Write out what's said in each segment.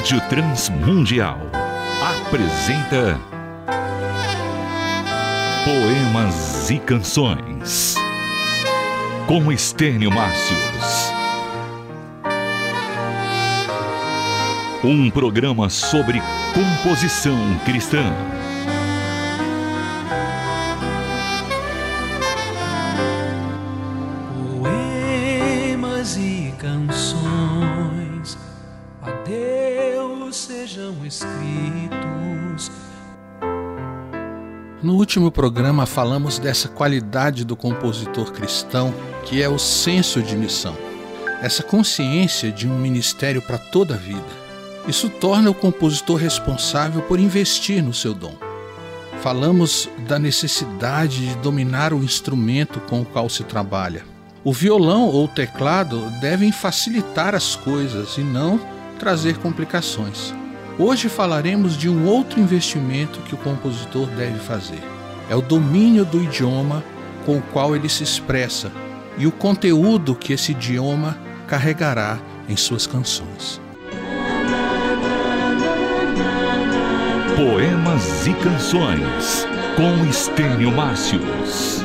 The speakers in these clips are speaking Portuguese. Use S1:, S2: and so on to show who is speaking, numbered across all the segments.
S1: Rádio Transmundial apresenta Poemas e Canções com Estênio Márcios. Um programa sobre composição cristã.
S2: Poemas e canções sejam escritos.
S3: No último programa falamos dessa qualidade do compositor cristão, que é o senso de missão, essa consciência de um ministério para toda a vida. Isso torna o compositor responsável por investir no seu dom. Falamos da necessidade de dominar o instrumento com o qual se trabalha. O violão ou o teclado devem facilitar as coisas e não trazer complicações. Hoje falaremos de um outro investimento que o compositor deve fazer. É o domínio do idioma com o qual ele se expressa e o conteúdo que esse idioma carregará em suas canções.
S1: Poemas e Canções com Estênio Márcios.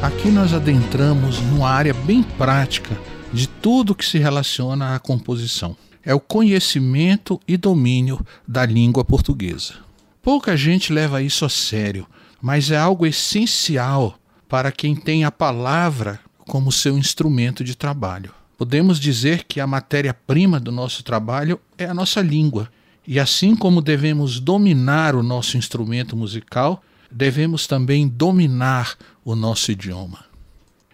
S3: Aqui nós adentramos numa área bem prática de tudo que se relaciona à composição. É o conhecimento e domínio da língua portuguesa. Pouca gente leva isso a sério, mas é algo essencial para quem tem a palavra como seu instrumento de trabalho. Podemos dizer que a matéria-prima do nosso trabalho é a nossa língua. E assim como devemos dominar o nosso instrumento musical, devemos também dominar o nosso idioma.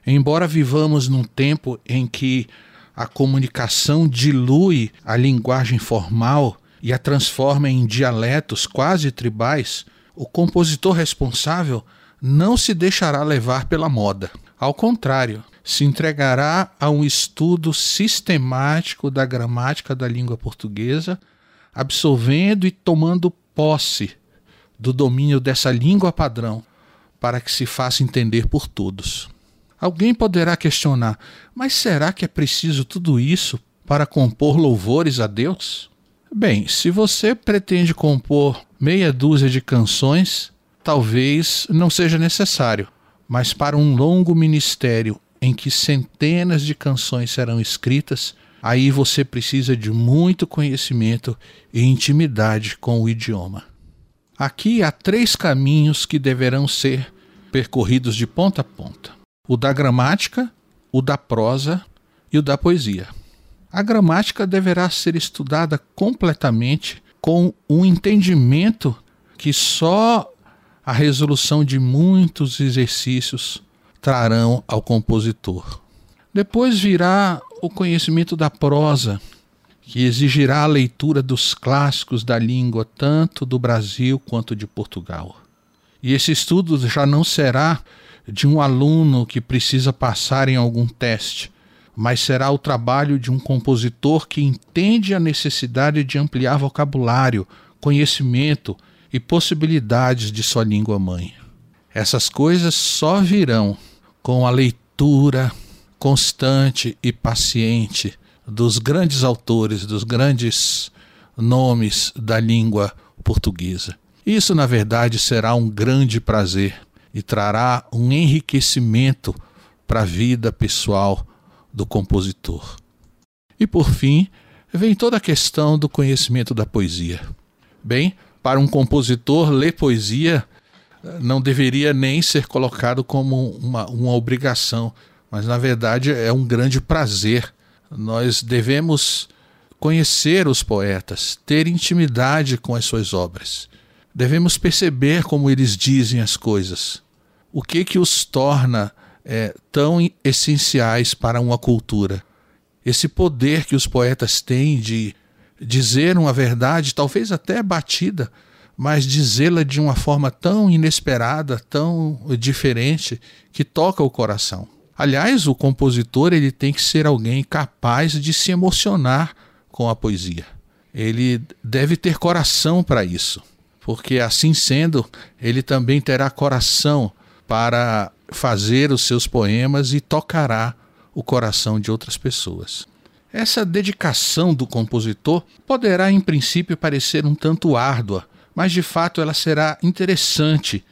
S3: Embora vivamos num tempo em que a comunicação dilui a linguagem formal e a transforma em dialetos quase tribais, o compositor responsável não se deixará levar pela moda. Ao contrário, se entregará a um estudo sistemático da gramática da língua portuguesa, absorvendo e tomando posse do domínio dessa língua padrão, para que se faça entender por todos. Alguém poderá questionar: mas será que é preciso tudo isso para compor louvores a Deus? Bem, se você pretende compor meia dúzia de canções, talvez não seja necessário, mas para um longo ministério em que centenas de canções serão escritas, aí você precisa de muito conhecimento e intimidade com o idioma. Aqui há três caminhos que deverão ser percorridos de ponta a ponta o da gramática, o da prosa e o da poesia. A gramática deverá ser estudada completamente com um entendimento que só a resolução de muitos exercícios trarão ao compositor. Depois virá o conhecimento da prosa, que exigirá a leitura dos clássicos da língua, tanto do Brasil quanto de Portugal. E esse estudo já não será de um aluno que precisa passar em algum teste, mas será o trabalho de um compositor que entende a necessidade de ampliar vocabulário, conhecimento e possibilidades de sua língua mãe. Essas coisas só virão com a leitura constante e paciente dos grandes autores, dos grandes nomes da língua portuguesa. Isso, na verdade, será um grande prazer e trará um enriquecimento para a vida pessoal do compositor. E por fim, vem toda a questão do conhecimento da poesia. Bem, para um compositor, ler poesia eh, não deveria nem ser colocado como uma, uma obrigação, mas na verdade é um grande prazer. Nós devemos conhecer os poetas, ter intimidade com as suas obras. Devemos perceber como eles dizem as coisas o que que os torna é, tão essenciais para uma cultura? Esse poder que os poetas têm de dizer uma verdade, talvez até batida, mas dizê-la de uma forma tão inesperada, tão diferente, que toca o coração. Aliás, o compositor ele tem que ser alguém capaz de se emocionar com a poesia. Ele deve ter coração para isso, porque assim sendo, ele também terá coração para fazer os seus poemas e tocará o coração de outras pessoas. Essa dedicação do compositor poderá, em princípio, parecer um tanto árdua, mas de fato ela será interessante,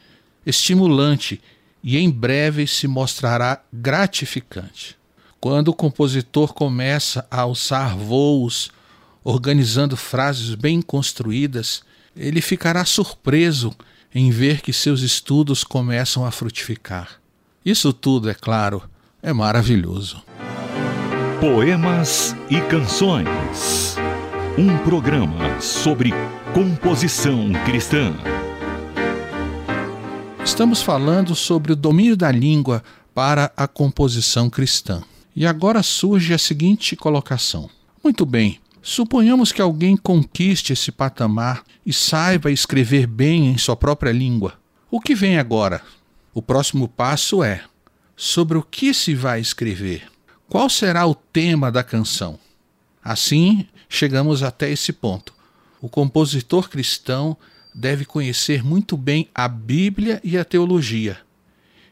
S3: estimulante e em breve se mostrará gratificante. Quando o compositor começa a alçar voos, organizando frases bem construídas, ele ficará surpreso em ver que seus estudos começam a frutificar. Isso tudo, é claro, é maravilhoso.
S1: Poemas e Canções. Um programa sobre composição cristã.
S3: Estamos falando sobre o domínio da língua para a composição cristã. E agora surge a seguinte colocação: Muito bem, suponhamos que alguém conquiste esse patamar e saiba escrever bem em sua própria língua. O que vem agora? O próximo passo é: sobre o que se vai escrever? Qual será o tema da canção? Assim, chegamos até esse ponto. O compositor cristão deve conhecer muito bem a Bíblia e a teologia,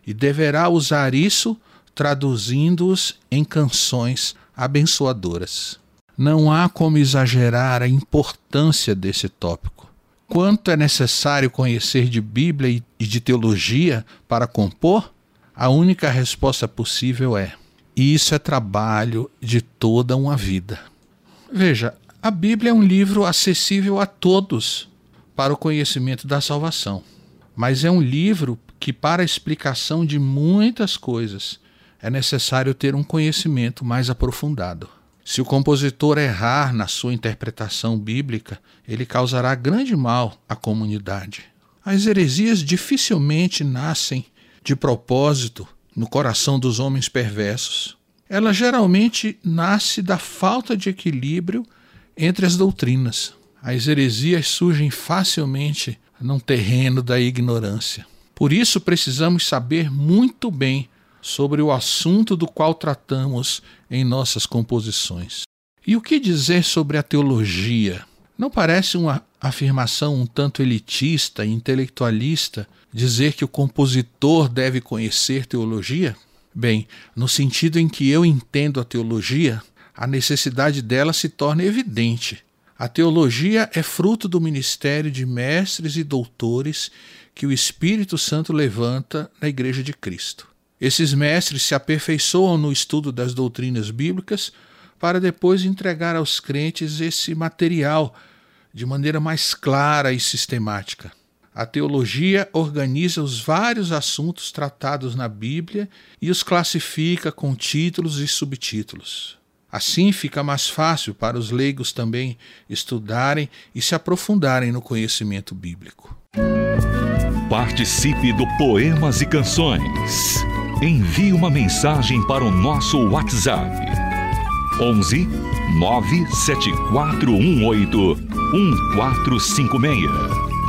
S3: e deverá usar isso traduzindo-os em canções abençoadoras. Não há como exagerar a importância desse tópico. Quanto é necessário conhecer de Bíblia e de teologia para compor? A única resposta possível é isso é trabalho de toda uma vida. Veja, a Bíblia é um livro acessível a todos para o conhecimento da salvação, mas é um livro que, para a explicação de muitas coisas, é necessário ter um conhecimento mais aprofundado. Se o compositor errar na sua interpretação bíblica, ele causará grande mal à comunidade. As heresias dificilmente nascem de propósito no coração dos homens perversos. Ela geralmente nasce da falta de equilíbrio entre as doutrinas. As heresias surgem facilmente num terreno da ignorância. Por isso precisamos saber muito bem sobre o assunto do qual tratamos em nossas composições. E o que dizer sobre a teologia? Não parece uma afirmação um tanto elitista e intelectualista dizer que o compositor deve conhecer teologia? Bem, no sentido em que eu entendo a teologia, a necessidade dela se torna evidente. A teologia é fruto do ministério de mestres e doutores que o Espírito Santo levanta na Igreja de Cristo. Esses mestres se aperfeiçoam no estudo das doutrinas bíblicas para depois entregar aos crentes esse material de maneira mais clara e sistemática. A teologia organiza os vários assuntos tratados na Bíblia e os classifica com títulos e subtítulos. Assim fica mais fácil para os leigos também estudarem e se aprofundarem no conhecimento bíblico.
S1: Participe do Poemas e Canções. Envie uma mensagem para o nosso WhatsApp. 11 97418 1456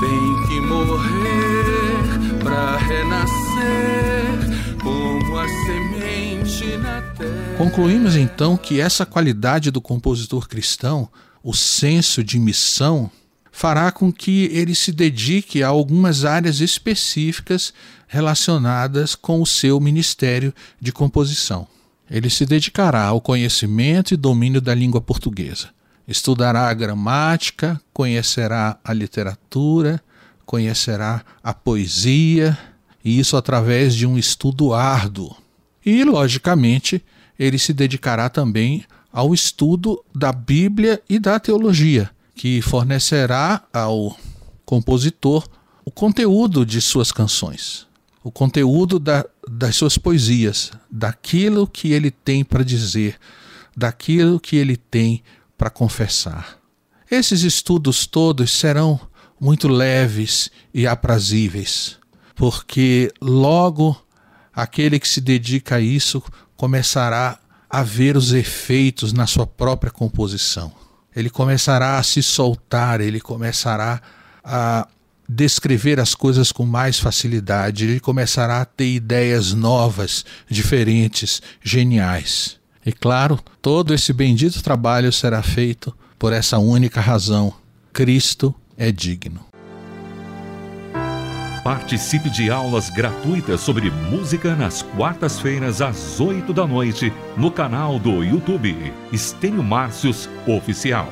S2: tem que morrer para renascer como a semente na terra.
S3: Concluímos então que essa qualidade do compositor cristão, o senso de missão, fará com que ele se dedique a algumas áreas específicas relacionadas com o seu ministério de composição. Ele se dedicará ao conhecimento e domínio da língua portuguesa Estudará a gramática, conhecerá a literatura, conhecerá a poesia, e isso através de um estudo árduo. E, logicamente, ele se dedicará também ao estudo da Bíblia e da teologia, que fornecerá ao compositor o conteúdo de suas canções, o conteúdo da, das suas poesias, daquilo que ele tem para dizer, daquilo que ele tem para confessar. Esses estudos todos serão muito leves e aprazíveis, porque logo aquele que se dedica a isso começará a ver os efeitos na sua própria composição. Ele começará a se soltar, ele começará a descrever as coisas com mais facilidade, ele começará a ter ideias novas, diferentes, geniais. E claro, todo esse bendito trabalho será feito por essa única razão: Cristo é digno.
S1: Participe de aulas gratuitas sobre música nas quartas-feiras às 8 da noite no canal do YouTube Estênio Márcios Oficial.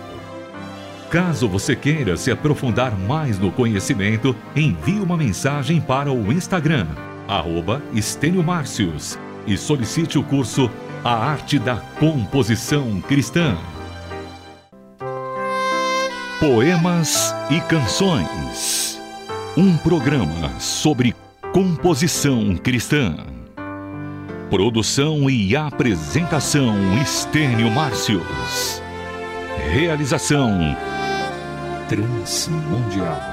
S1: Caso você queira se aprofundar mais no conhecimento, envie uma mensagem para o Instagram, arroba Estênio Márcios, e solicite o curso A Arte da Composição Cristã. Poemas e Canções um programa sobre composição cristã. Produção e apresentação Estênio Márcios. Realização Transmundial.